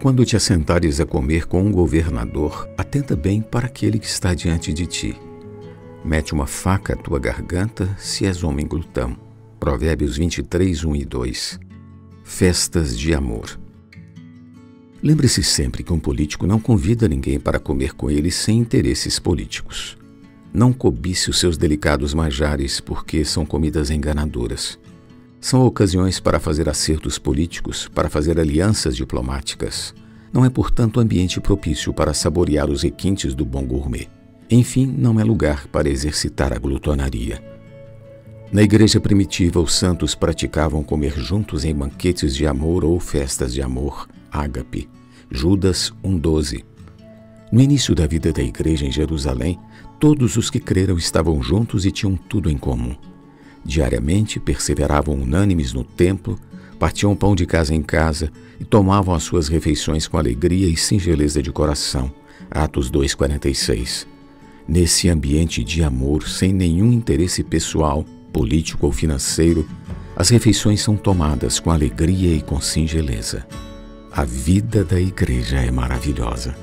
quando te assentares a comer com um governador, atenta bem para aquele que está diante de ti. Mete uma faca à tua garganta se és homem glutão. Provérbios 23, 1 e 2. Festas de amor. Lembre-se sempre que um político não convida ninguém para comer com ele sem interesses políticos. Não cobice os seus delicados manjares, porque são comidas enganadoras. São ocasiões para fazer acertos políticos, para fazer alianças diplomáticas. Não é, portanto, ambiente propício para saborear os requintes do bom gourmet. Enfim, não é lugar para exercitar a glutonaria. Na igreja primitiva, os santos praticavam comer juntos em banquetes de amor ou festas de amor, ágape. Judas 1,12. No início da vida da igreja em Jerusalém, todos os que creram estavam juntos e tinham tudo em comum. Diariamente perseveravam unânimes no templo, partiam pão de casa em casa e tomavam as suas refeições com alegria e singeleza de coração. Atos 2,46. Nesse ambiente de amor, sem nenhum interesse pessoal, político ou financeiro, as refeições são tomadas com alegria e com singeleza. A vida da igreja é maravilhosa.